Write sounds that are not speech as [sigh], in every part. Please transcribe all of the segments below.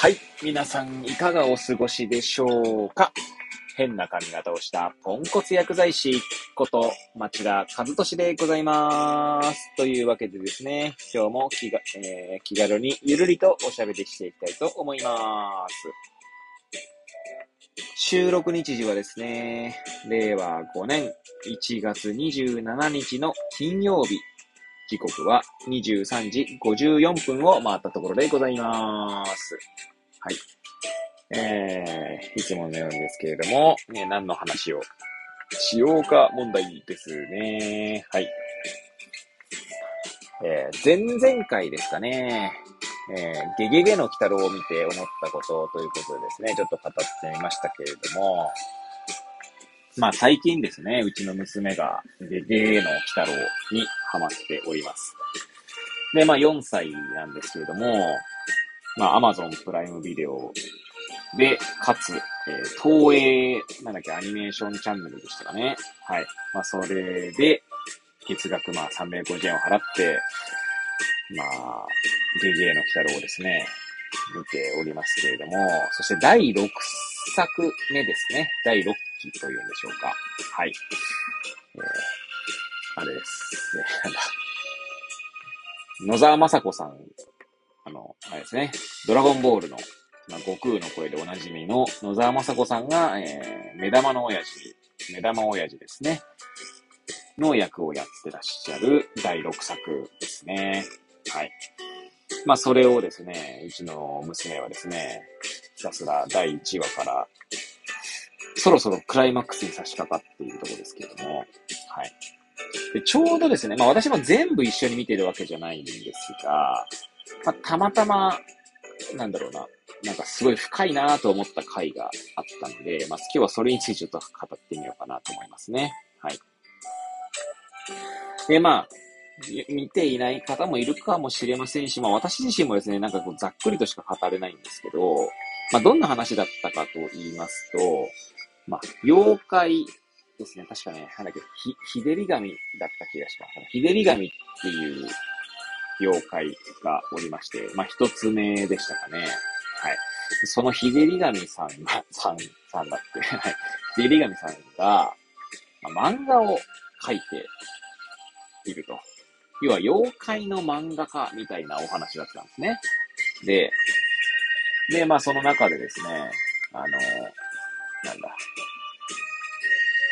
はい。皆さん、いかがお過ごしでしょうか？変な髪型をしたポンコツ薬剤師こと町田和俊でございます。というわけでですね、今日も気が、えー気軽にゆるりとおしゃべりしていきたいと思いまーす。収録日時はですね、令和5年1月27日の金曜日。時刻は23時54分を回ったところでございます。はい。えー、いつものようにですけれども、ね、何の話をしようか問題ですね。はい。えー、前々回ですかね、えー、ゲゲゲの鬼太郎を見て思ったことということでですね、ちょっと語ってみましたけれども、まあ最近ですね、うちの娘がゲゲゲの鬼太郎にハマっております。で、まあ4歳なんですけれども、まあ Amazon プライムビデオで、かつ、えー東映、なんだっけ、アニメーションチャンネルでしたかね。はい。まあそれで、月額まあ350円を払って、まあ、ゲゲの鬼太郎をですね、見ておりますけれども、そして第6作目ですね。第6期というんでしょうか。はい。えー、あれです。[laughs] 野沢雅子さん、あの、あれですね、ドラゴンボールの、まあ、悟空の声でおなじみの野沢雅子さんが、えー、目玉の親父、目玉親父ですね、の役をやってらっしゃる第6作ですね。はい。まあ、それをですね、うちの娘はですね、ひたすら第1話から、そろそろクライマックスに差し掛かっているところですけども、はい。でちょうどですね、まあ私も全部一緒に見てるわけじゃないんですが、まあ、たまたま、なんだろうな、なんかすごい深いなと思った回があったので、まあ今日はそれについてちょっと語ってみようかなと思いますね。はい。で、まあ、見ていない方もいるかもしれませんし、まあ私自身もですね、なんかこうざっくりとしか語れないんですけど、まあどんな話だったかと言いますと、まあ妖怪ですね、確かね、なんだっけ、ひ、日照り神だった気がします。日照り神っていう妖怪がおりまして、まあ一つ目でしたかね。はい。その日照り神さんが、[laughs] さん、さんだって、[laughs] はい。日照り神さんが、まあ、漫画を描いていると。要は妖怪の漫画家みたいなお話だったんですね。で、で、まあその中でですね、あの、なんだ、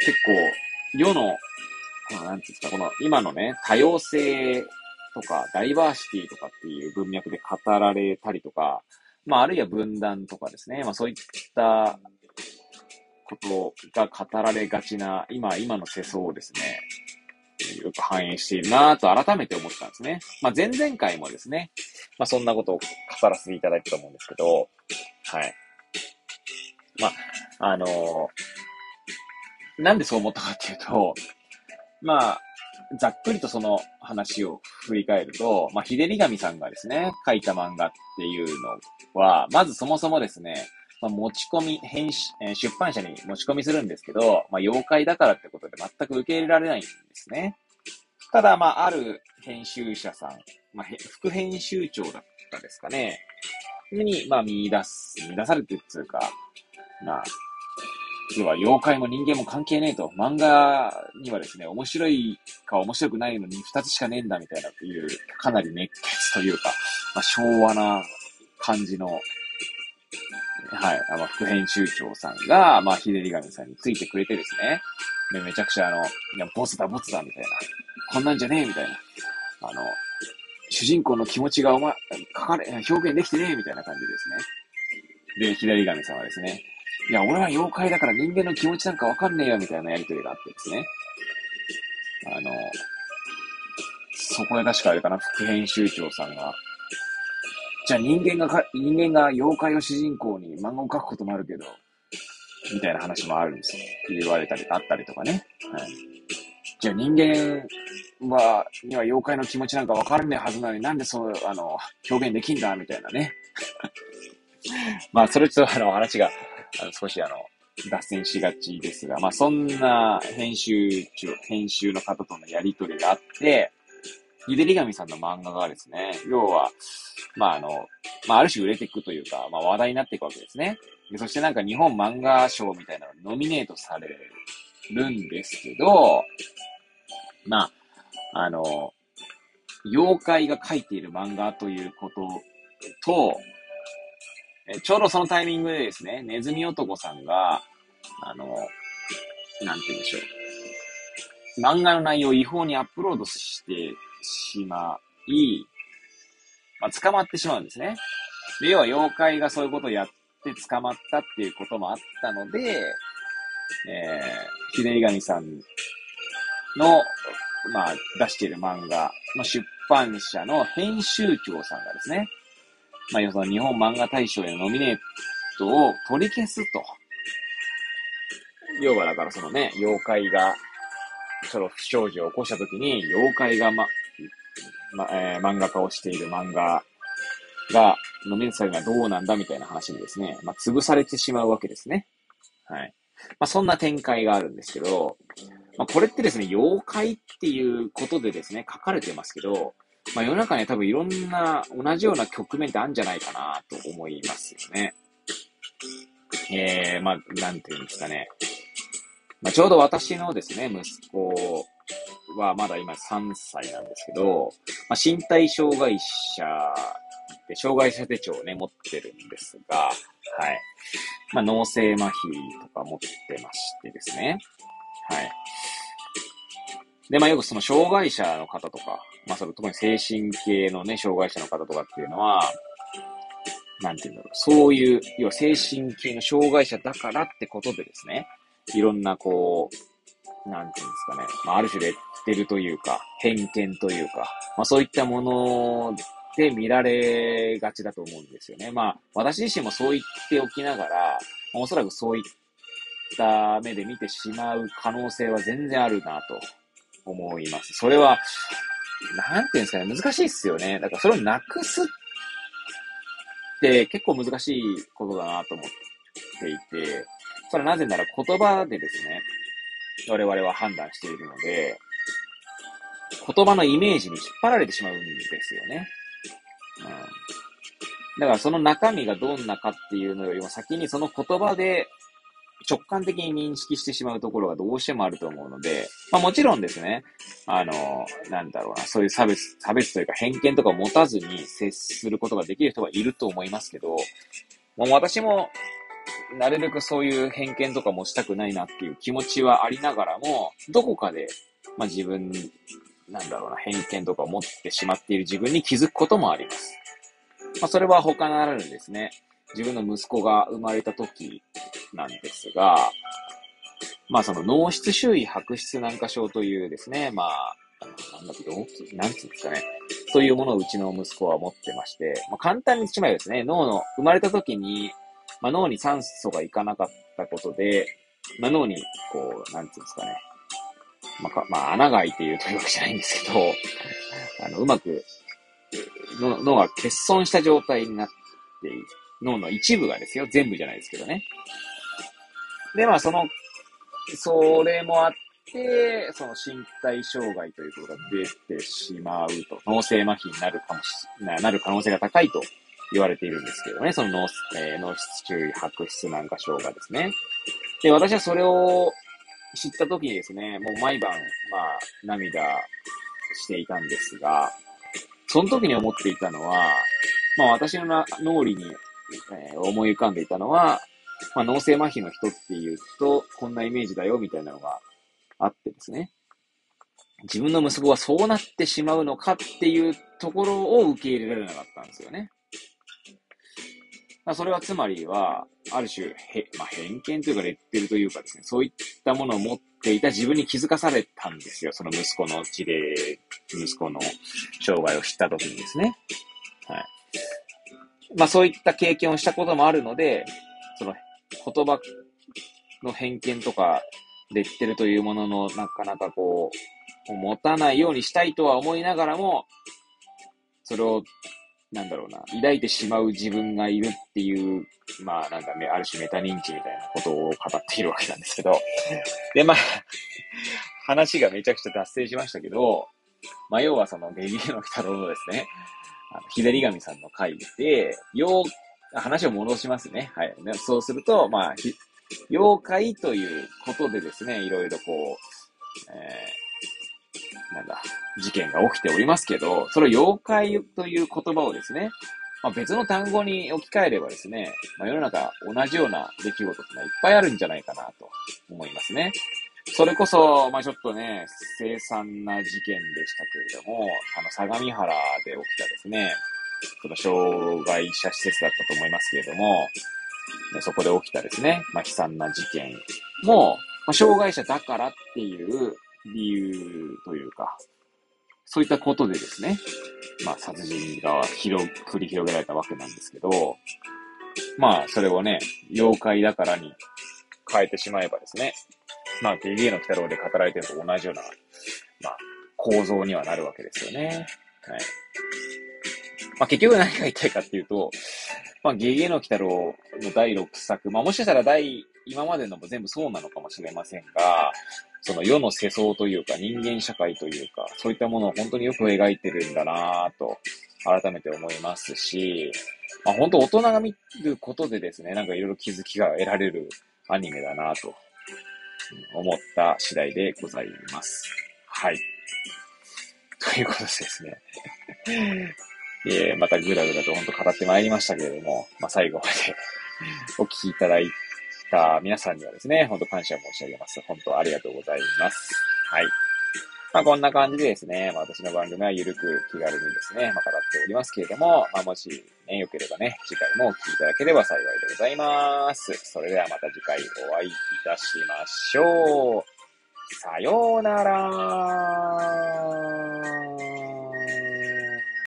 結構、世の、このなんていうんですか、この今のね、多様性とか、ダイバーシティとかっていう文脈で語られたりとか、まあ、あるいは分断とかですね、まあそういったことが語られがちな、今、今の世相をですね、よく反映しているなぁと改めて思ったんですね。まあ前々回もですね、まあそんなことを語らせていただいたと思うんですけど、はい。まあ、あのーなんでそう思ったかっていうと、まあ、ざっくりとその話を振り返ると、まあ、日照り神さんがですね、書いた漫画っていうのは、まずそもそもですね、まあ、持ち込み、編集、え出版社に持ち込みするんですけど、まあ、妖怪だからってことで全く受け入れられないんですね。ただ、まあ、ある編集者さん、まあ、副編集長だったですかね、に、まあ、見出す、見出されてるっていうか、まあ、要は妖怪も人間も関係ねえと。漫画にはですね、面白いか面白くないのに二つしかねえんだみたいなっていう、かなり熱血というか、まあ、昭和な感じの、はい、あの、副編集長さんが、まあ、秀り神さんについてくれてですね、で、めちゃくちゃあの、いや、ボツだ、ボツだ、みたいな。こんなんじゃねえ、みたいな。あの、主人公の気持ちがお前、書かれ、表現できてねえ、みたいな感じですね。で、左神さんはですね、いや、俺は妖怪だから人間の気持ちなんかわかんねえよ、みたいなやりとりがあってですね。あの、そこで確かあれかな、副編集長さんが、じゃあ人間がか、人間が妖怪を主人公に漫画を描くこともあるけど、みたいな話もあるんですよ。言われたり、あったりとかね。はい。じゃあ人間は、には妖怪の気持ちなんかわからねえはずなのになんでそう、あの、表現できんだ、みたいなね。[laughs] まあ、それちょっとあの、話が、少しあの、脱線しがちですが、まあそんな編集長、編集の方とのやりとりがあって、ゆでりがみさんの漫画がですね、要は、まあ、あの、まあ、ある種売れていくというか、まあ、話題になっていくわけですね。でそしてなんか日本漫画賞みたいなのにノミネートされるんですけど、まあ、あの、妖怪が描いている漫画ということと、えちょうどそのタイミングでですね、ネズミ男さんが、あの、なんて言うんでしょう。漫画の内容を違法にアップロードしてしまい、まあ、捕まってしまうんですね。で、要は妖怪がそういうことをやって捕まったっていうこともあったので、えー、ひでりがみさんの、まあ、出している漫画の出版社の編集長さんがですね、まあ、要するに日本漫画大賞へのノミネートを取り消すと。要はだからそのね、妖怪が、その不祥事を起こしたときに、妖怪がま、ま、えー、漫画家をしている漫画が、ノミネートされるのはどうなんだみたいな話にですね、まあ、潰されてしまうわけですね。はい。まあ、そんな展開があるんですけど、まあ、これってですね、妖怪っていうことでですね、書かれてますけど、まあ、世の中に多分いろんな同じような局面ってあるんじゃないかなと思いますよね。えー、まあ、なんていうんですかね。まあ、ちょうど私のですね、息子はまだ今3歳なんですけど、まあ、身体障害者で、障害者手帳をね、持ってるんですが、はい。まあ、脳性麻痺とか持ってましてですね。はい。で、まあよくその障害者の方とか、まあその特に精神系のね、障害者の方とかっていうのは、なんていうんだろう、そういう、要は精神系の障害者だからってことでですね、いろんなこう、なんていうんですかね、まあある種レッテルというか、偏見というか、まあそういったもので見られがちだと思うんですよね。まあ私自身もそう言っておきながら、おそらくそういった目で見てしまう可能性は全然あるなと思います。それは、なんていうんですかね、難しいっすよね。だからそれをなくすって結構難しいことだなと思っていて、それはなぜなら言葉でですね、我々は判断しているので、言葉のイメージに引っ張られてしまうんですよね。うん。だからその中身がどんなかっていうのよりも先にその言葉で直感的に認識してしまうところがどうしてもあると思うので、まあもちろんですね、あの、なんだろうな、そういう差別、差別というか偏見とかを持たずに接することができる人はいると思いますけど、もう私も、なるべくそういう偏見とか持ちたくないなっていう気持ちはありながらも、どこかで、まあ自分、なんだろうな、偏見とかを持ってしまっている自分に気づくこともあります。まあそれは他ならぬですね、自分の息子が生まれた時なんですが、まあその脳室周囲白質軟化症というですね、まあ、なんだっけ、なんつうんですかね。そういうものをうちの息子は持ってまして、まあ、簡単に言ってしまえばですね、脳の、生まれた時に、まあ、脳に酸素がいかなかったことで、まあ、脳に、こう、なんつうんですかね。まあ、かまあ、穴が開いているというわけじゃないんですけど、あの、うまく、脳が欠損した状態になってい。脳の一部がですよ。全部じゃないですけどね。で、まあ、その、それもあって、その身体障害ということが出てしまうと、脳性麻痺になるかもし、ななる可能性が高いと言われているんですけどね。その脳,、えー、脳室中位白質軟化症がですね。で、私はそれを知った時にですね、もう毎晩、まあ、涙していたんですが、その時に思っていたのは、まあ私の脳裏にえー、思い浮かんでいたのは、まあ、脳性麻痺の人っていうと、こんなイメージだよ、みたいなのがあってですね。自分の息子はそうなってしまうのかっていうところを受け入れられなかったんですよね。まあ、それはつまりは、ある種、へ、まあ、偏見というかレッテルというかですね、そういったものを持っていた自分に気づかされたんですよ。その息子の事例、息子の障害を知った時にですね。はい。まあそういった経験をしたこともあるので、その言葉の偏見とか、レッテルというもののなかなかこう、持たないようにしたいとは思いながらも、それを、なんだろうな、抱いてしまう自分がいるっていう、まあなんかね、ある種メタ認知みたいなことを語っているわけなんですけど、で、まあ、話がめちゃくちゃ脱線しましたけど、まあ、要はその、ゲゲゲの鬼太郎のですね、あの、左神さんの回で、よう、話を戻しますね。はい。ね、そうすると、まあ、妖怪ということでですね、いろいろこう、えー、なんだ、事件が起きておりますけど、それを妖怪という言葉をですね、まあ、別の単語に置き換えればですね、まあ、世の中同じような出来事ってのはいっぱいあるんじゃないかなと思いますね。それこそ、まあちょっとね、凄惨な事件でしたけれども、あの、相模原で起きたですね、その障害者施設だったと思いますけれども、ね、そこで起きたですね、まあ悲惨な事件も、まあ、障害者だからっていう理由というか、そういったことでですね、まあ殺人が広、繰り広げられたわけなんですけど、まあそれをね、妖怪だからに変えてしまえばですね、まあ、ゲゲの鬼太郎で語られてると同じような、まあ、構造にはなるわけですよね。はい。まあ、結局何が言いたいかっていうと、まあ、ゲゲの鬼太郎の第6作、まあ、もしかしたら第、今までのも全部そうなのかもしれませんが、その世の世相というか人間社会というか、そういったものを本当によく描いてるんだなぁと、改めて思いますし、まあ、本当大人が見ることでですね、なんかいろいろ気づきが得られるアニメだなと思った次第でございます。はい。ということでですね。[laughs] えー、またぐだぐだと本当語ってまいりましたけれども、まあ、最後まで [laughs] お聞きいただいた皆さんにはですね、本当感謝申し上げます。本当ありがとうございます。はい。まあ、こんな感じでですね、まあ、私の番組はゆるく気軽にですね、まあ、語っておりますけれども、まあ、もしね、良ければね、次回もお聴きいただければ幸いでございます。それではまた次回お会いいたしましょう。さようなら